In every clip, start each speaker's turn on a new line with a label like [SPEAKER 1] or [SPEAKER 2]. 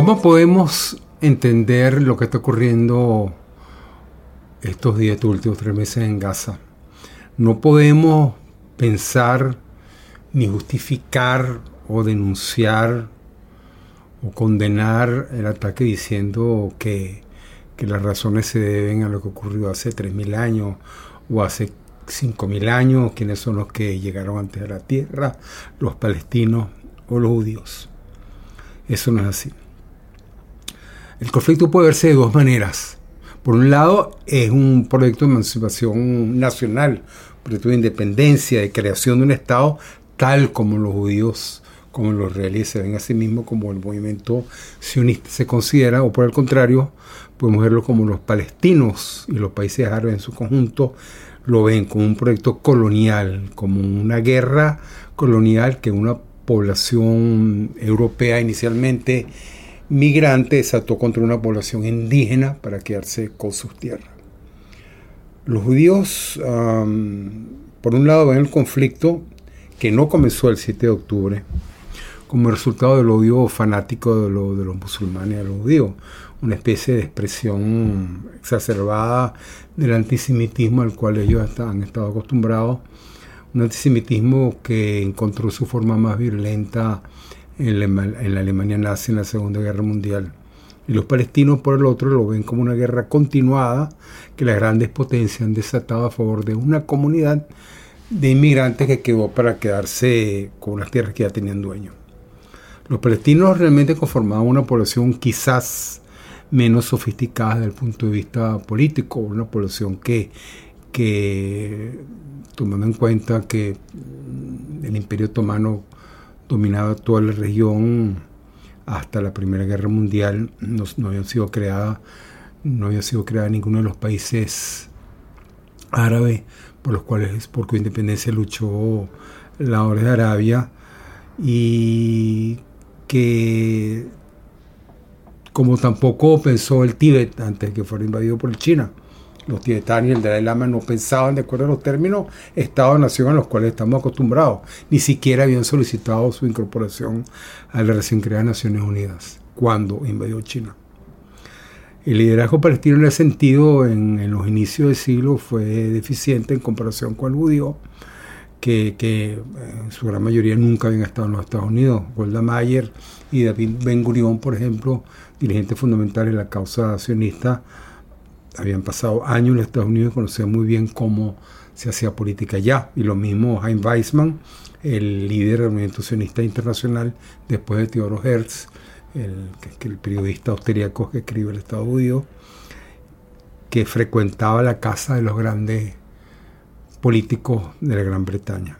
[SPEAKER 1] ¿Cómo podemos entender lo que está ocurriendo estos días, estos últimos tres meses en Gaza? No podemos pensar ni justificar o denunciar o condenar el ataque diciendo que, que las razones se deben a lo que ocurrió hace 3.000 años o hace 5.000 años, quiénes son los que llegaron antes a la tierra, los palestinos o los judíos. Eso no es así. El conflicto puede verse de dos maneras. Por un lado, es un proyecto de emancipación nacional, proyecto de independencia, de creación de un Estado, tal como los judíos, como los israelíes se ven a sí mismos como el movimiento sionista se considera, o por el contrario, podemos verlo como los palestinos y los países árabes en su conjunto lo ven como un proyecto colonial, como una guerra colonial que una población europea inicialmente migrante desató contra una población indígena para quedarse con sus tierras. Los judíos, por un lado, ven el conflicto que no comenzó el 7 de octubre como resultado del odio fanático de, los musulmanes a los judíos, una especie de expresión exacerbada del antisemitismo al cual ellos han estado acostumbrados, un antisemitismo que encontró su forma más violenta en la, Alemania nazi en la Segunda Guerra Mundial. Y los palestinos, por el otro, lo ven como una guerra continuada que las grandes potencias han desatado a favor de una comunidad de inmigrantes que quedó para quedarse con unas tierras que ya tenían dueño. Los palestinos realmente conformaban una población quizás menos sofisticada desde el punto de vista político, una población que, que tomando en cuenta que el imperio otomano dominaba toda la región hasta la Primera Guerra Mundial. No, había sido creada, no había sido creada ninguno de los países árabes por los cuales por cuya independencia luchó la Orden de Arabia y que como tampoco pensó el Tíbet antes de que fuera invadido por China los tibetanos y el Dalai Lama no pensaban de acuerdo a los términos Estado-nación a los cuales estamos acostumbrados. Ni siquiera habían solicitado su incorporación a la recién creada Naciones Unidas cuando invadió China. El liderazgo palestino en ese sentido en, los inicios del siglo fue deficiente en comparación con el judío, que, que, en su gran mayoría nunca habían estado en los Estados Unidos. Golda Meir y David Ben Gurion, por ejemplo, dirigentes fundamentales de la causa sionista, habían pasado años en Estados Unidos y conocían muy bien cómo se hacía política allá. Y lo mismo Hein Weizmann, el líder del movimiento sionista internacional, después de Theodor Herz, el, periodista austríaco que escribe el Estado judío, que frecuentaba la casa de los grandes políticos de la Gran Bretaña.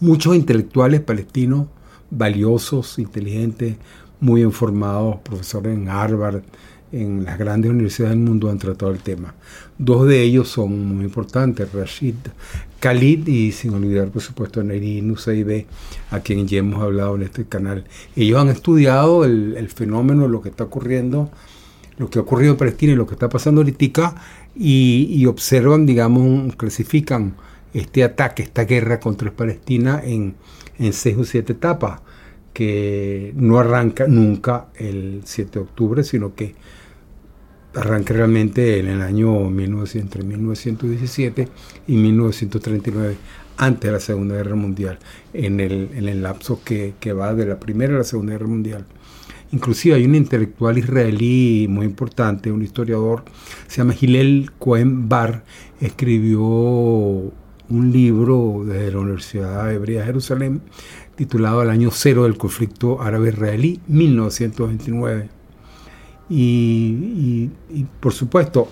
[SPEAKER 1] Muchos intelectuales palestinos valiosos, inteligentes, muy informados, profesores en Harvard, en las grandes universidades del mundo han tratado el tema. Dos de ellos son muy importantes, Rashid Khalid y sin olvidar por supuesto a Neri a quien ya hemos hablado en este canal. Ellos han estudiado el, fenómeno, lo que está ocurriendo, lo que ha ocurrido en Palestina y lo que está pasando ahorita y, y observan, digamos, clasifican este ataque, esta guerra contra Palestina en, en seis o siete etapas que no arranca nunca el 7 de octubre, sino que arranca realmente en el año 1900, entre 1917 y 1939, antes de la Segunda Guerra Mundial, en el, en el lapso que, que, va de la Primera a la Segunda Guerra Mundial. Inclusive hay un intelectual israelí muy importante, un historiador, se llama Hillel Cohen Bar, escribió un libro desde la Universidad Hebrea de Jerusalén titulado El año cero del conflicto árabe-israelí, 1929 y, por supuesto,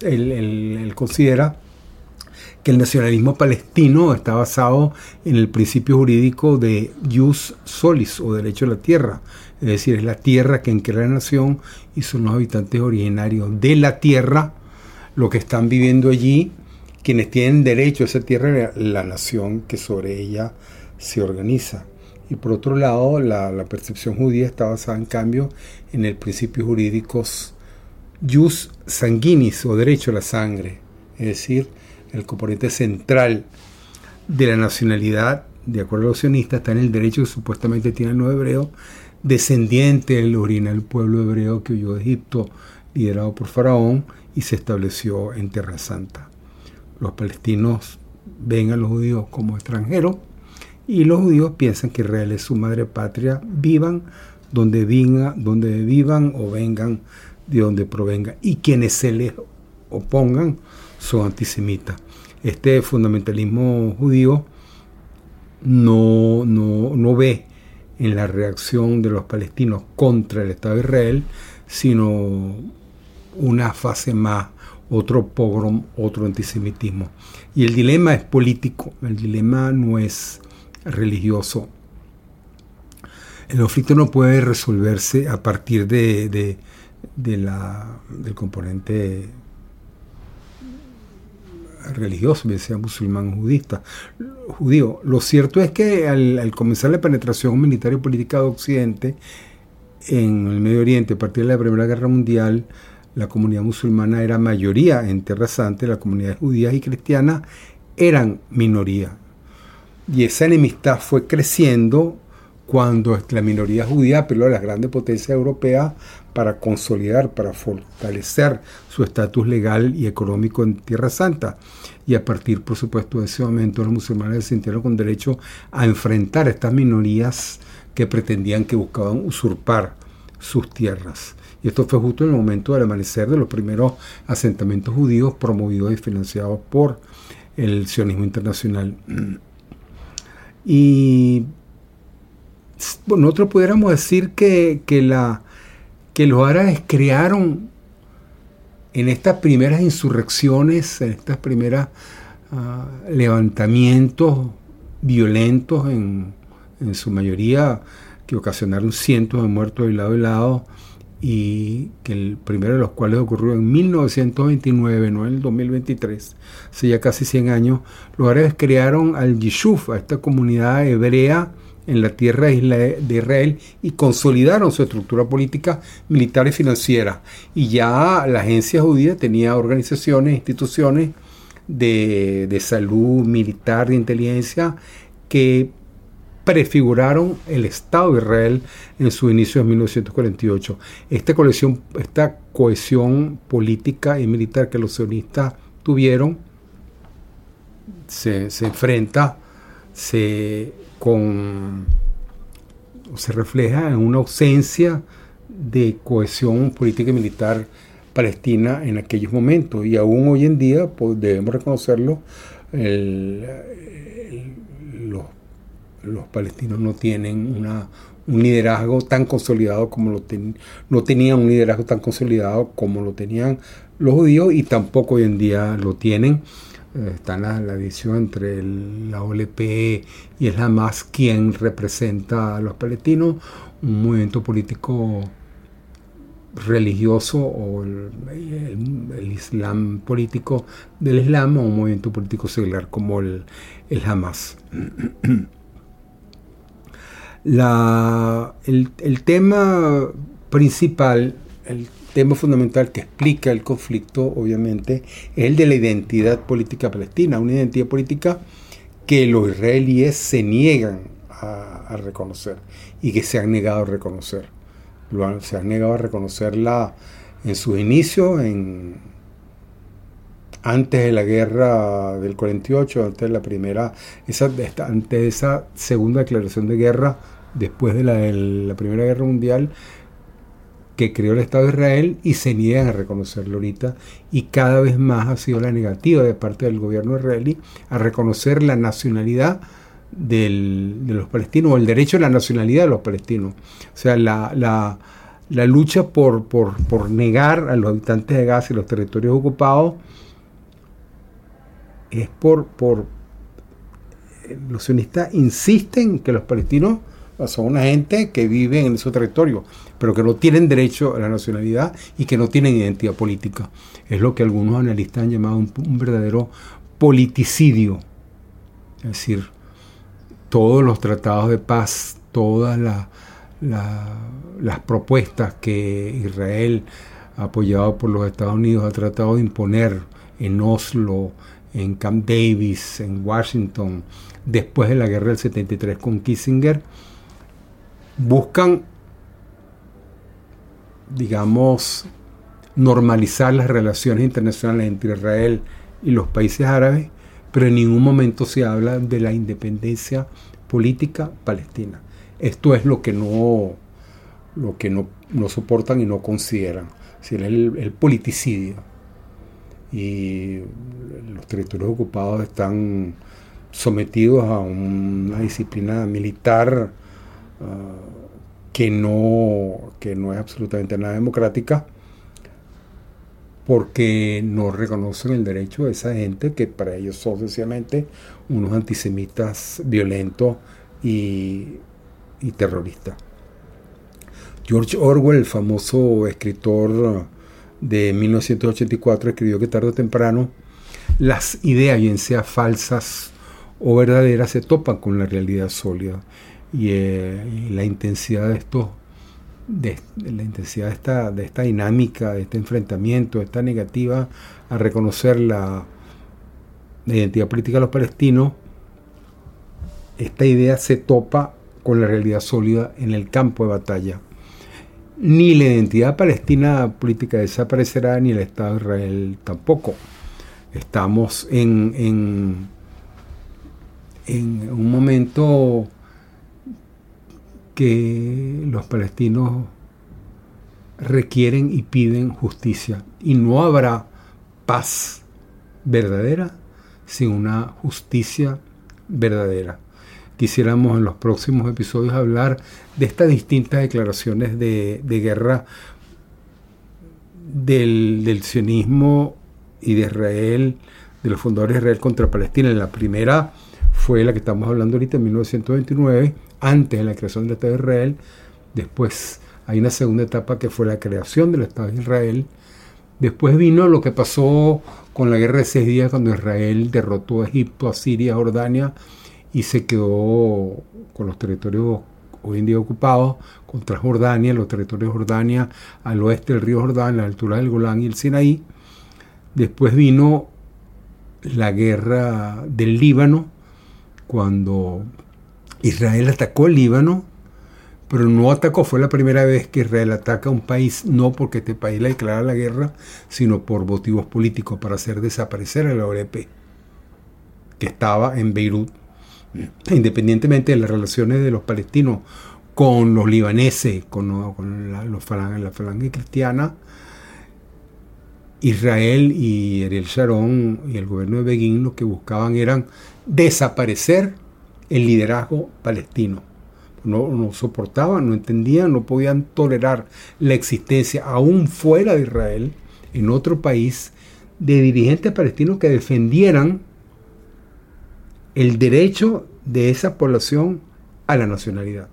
[SPEAKER 1] él, considera que el nacionalismo palestino está basado en el principio jurídico de jus solis o derecho a la tierra, es decir, es la tierra que crea la nación y son los habitantes originarios de la tierra lo que están viviendo allí quienes tienen derecho a esa tierra, la nación que sobre ella se organiza. Y por otro lado, la, percepción judía está basada en cambio en el principio jurídico jus sanguinis o derecho a la sangre, es decir, el componente central de la nacionalidad, de acuerdo a los sionistas, está en el derecho que supuestamente tiene el nuevo hebreo, descendiente del original pueblo hebreo que huyó de Egipto, liderado por Faraón, y se estableció en Tierra Santa. Los palestinos ven a los judíos como extranjeros y los judíos piensan que Israel es su madre patria, vivan donde, donde vivan o vengan de donde provengan. Y quienes se les opongan son antisemitas. Este fundamentalismo judío no, no, no ve en la reacción de los palestinos contra el Estado de Israel, sino una fase más, otro pogrom, otro antisemitismo. Y el dilema es político, el dilema no es religioso. El conflicto no puede resolverse a partir de, de, la, del componente religioso, bien sea musulmán judista, judío. Lo cierto es que al, comenzar la penetración militar y política de Occidente en el Medio Oriente, a partir de la Primera Guerra Mundial, la comunidad musulmana era mayoría en Tierra Santa, la comunidad judía y cristiana eran minoría. Y esa enemistad fue creciendo cuando la minoría judía apeló a las grandes potencias europeas para consolidar, para fortalecer su estatus legal y económico en Tierra Santa. Y a partir, por supuesto, de ese momento, los musulmanes se sintieron con derecho a enfrentar a estas minorías que pretendían que buscaban usurpar sus tierras. Y esto fue justo en el momento del amanecer de los primeros asentamientos judíos promovidos y financiados por el sionismo internacional. Y nosotros pudiéramos decir que, la, que los árabes crearon en estas primeras insurrecciones, en estas primeras ah, levantamientos violentos, en, en, su mayoría que ocasionaron cientos de muertos de lado y lado, y que el primero de los cuales ocurrió en 1929, no en el 2023, hace ya casi 100 años, los árabes crearon al Yishuf, a esta comunidad hebrea, en la tierra de Israel y consolidaron su estructura política, militar y financiera. Y ya la agencia judía tenía organizaciones, instituciones de, de salud, militar, de inteligencia, que prefiguraron el Estado de Israel en su inicio en 1948. Esta cohesión, esta cohesión política y militar que los sionistas tuvieron se, enfrenta se con se refleja en una ausencia de cohesión política y militar palestina en aquellos momentos y aún hoy en día pues, debemos reconocerlo los, los, palestinos no tienen un liderazgo tan consolidado como lo ten, no tenían un liderazgo tan consolidado como lo tenían los judíos y tampoco hoy en día lo tienen eh, está la, la, división entre la OLP y el Hamas, quien representa a los palestinos, un movimiento político religioso o el, Islam político del Islam o un movimiento político secular como el, el Hamas. La, el, el tema principal, el tema fundamental que explica el conflicto, obviamente, es el de la identidad política palestina, una identidad política que los israelíes se niegan a, reconocer y que se han negado a reconocer. se han negado a reconocerla en sus inicios, en, antes de la guerra del 48, antes de la primera, esa, antes de esa segunda declaración de guerra, después de la, la Primera Guerra Mundial, que creó el Estado de Israel y se niegan a reconocerlo ahorita. Y cada vez más ha sido la negativa de parte del gobierno israelí a reconocer la nacionalidad de los palestinos o el derecho a la nacionalidad de los palestinos. O sea, la, la, lucha por, por, por, negar a los habitantes de Gaza y los territorios ocupados es por, por los sionistas insisten que los palestinos son una gente que vive en su territorio, pero que no tienen derecho a la nacionalidad y que no tienen identidad política. Es lo que algunos analistas han llamado un, verdadero politicidio. Es decir, todos los tratados de paz, todas las propuestas que Israel, apoyado por los Estados Unidos, ha tratado de imponer en Oslo, en Camp Davis, en Washington, después de la guerra del 73 con Kissinger, buscan, digamos, normalizar las relaciones internacionales entre Israel y los países árabes, pero en ningún momento se habla de la independencia política palestina. Esto es lo que no, lo que no, soportan y no consideran. Es el politicidio. Y los territorios ocupados están sometidos a una disciplina militar ah, que, no, que no es absolutamente nada democrática porque no reconocen el derecho de esa gente que para ellos son sencillamente unos antisemitas violentos y, y terroristas. George Orwell, el famoso escritor de 1984, escribió que tarde o temprano las ideas, bien sean falsas o verdaderas, se topan con la realidad sólida. Y, eh, la intensidad de estos de, la intensidad de esta, de esta dinámica, de este enfrentamiento, de esta negativa a reconocer la, identidad política de los palestinos, esta idea se topa con la realidad sólida en el campo de batalla. Ni la identidad palestina política desaparecerá, ni el Estado de Israel tampoco. Estamos en, en, en un momento que los palestinos requieren y piden justicia. Y no habrá paz verdadera sin una justicia verdadera. Quisiéramos en los próximos episodios hablar de estas distintas declaraciones de, guerra del, del, sionismo y de Israel, de los fundadores de Israel contra Palestina. La primera fue la que estamos hablando ahorita en 1929 antes de la creación del Estado de Israel. Después hay una segunda etapa que fue la creación del Estado de Israel. Después vino lo que pasó con la guerra de seis días cuando Israel derrotó a Egipto, a Siria, a Jordania y se quedó con los territorios hoy en día ocupados contra Jordania, los territorios de Jordania al oeste del río Jordán, a la altura del Golán y el Sinaí. Después vino la guerra del Líbano, cuando Israel atacó el Líbano, pero no atacó, fue la primera vez que Israel ataca a un país, no porque este país le declara la guerra, sino por motivos políticos, para hacer desaparecer a la OLP, que estaba en Beirut. Independientemente de las relaciones de los palestinos con los libaneses, con, la, los la falange cristiana, Israel y Ariel Sharon y el gobierno de Begin lo que buscaban eran desaparecer el liderazgo palestino. No, no, soportaban, no entendían, no podían tolerar la existencia, aún fuera de Israel, en otro país, de dirigentes palestinos que defendieran el derecho de esa población a la nacionalidad.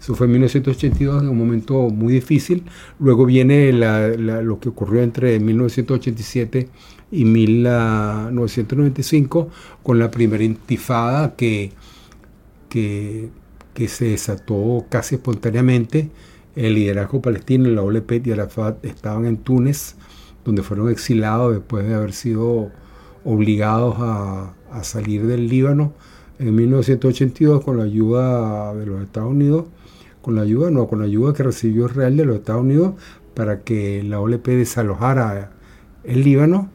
[SPEAKER 1] Eso fue en 1982, en un momento muy difícil. Luego viene lo que ocurrió entre 1987 y 1995 con la primera intifada que, que, se desató casi espontáneamente. El liderazgo palestino, la OLP y Arafat estaban en Túnez, donde fueron exilados después de haber sido obligados a, a salir del Líbano en 1982 con la ayuda de los Estados Unidos con la ayuda, no, con la ayuda que recibió Israel de los Estados Unidos para que la OLP desalojara el Líbano,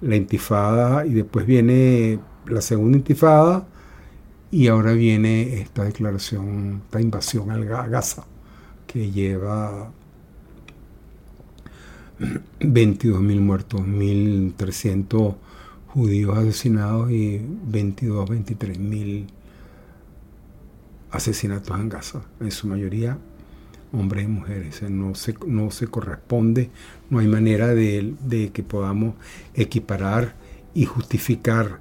[SPEAKER 1] la intifada, y después viene la segunda intifada, y ahora viene esta declaración, esta invasión al Gaza, que lleva 22.000 muertos, 1.300 judíos asesinados y 22, 23.000 asesinatos en Gaza, en su mayoría hombres y mujeres. No se, no se corresponde, no hay manera de, que podamos equiparar y justificar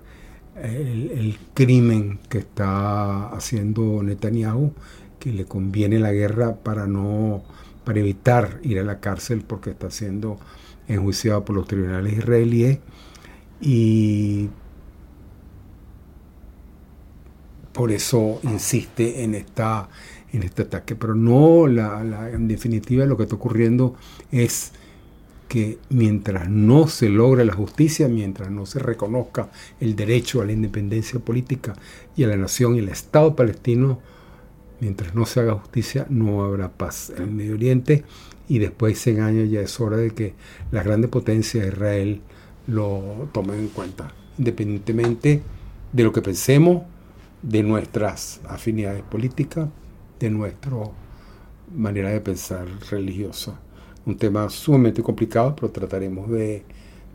[SPEAKER 1] el, crimen que está haciendo Netanyahu, que le conviene la guerra para no para evitar ir a la cárcel porque está siendo enjuiciado por los tribunales israelíes y por eso insiste en, esta, en este ataque. Pero no, la, la, en definitiva lo que está ocurriendo es que mientras no se logre la justicia, mientras no se reconozca el derecho a la independencia política y a la nación y el Estado palestino, mientras no se haga justicia no habrá paz en el Medio Oriente y después de 100 años ya es hora de que las grandes potencias, Israel, lo tomen en cuenta, independientemente de lo que pensemos, de nuestras afinidades políticas, de nuestra manera de pensar religiosa. Un tema sumamente complicado, pero trataremos de,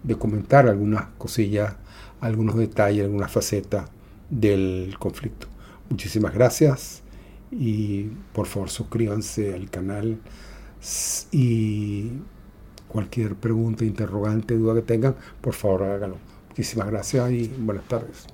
[SPEAKER 1] de comentar algunas cosillas, algunos detalles, algunas facetas del conflicto. Muchísimas gracias y por favor suscríbanse al canal y cualquier pregunta, interrogante, duda que tengan, por favor háganlo. Muchísimas gracias y buenas tardes.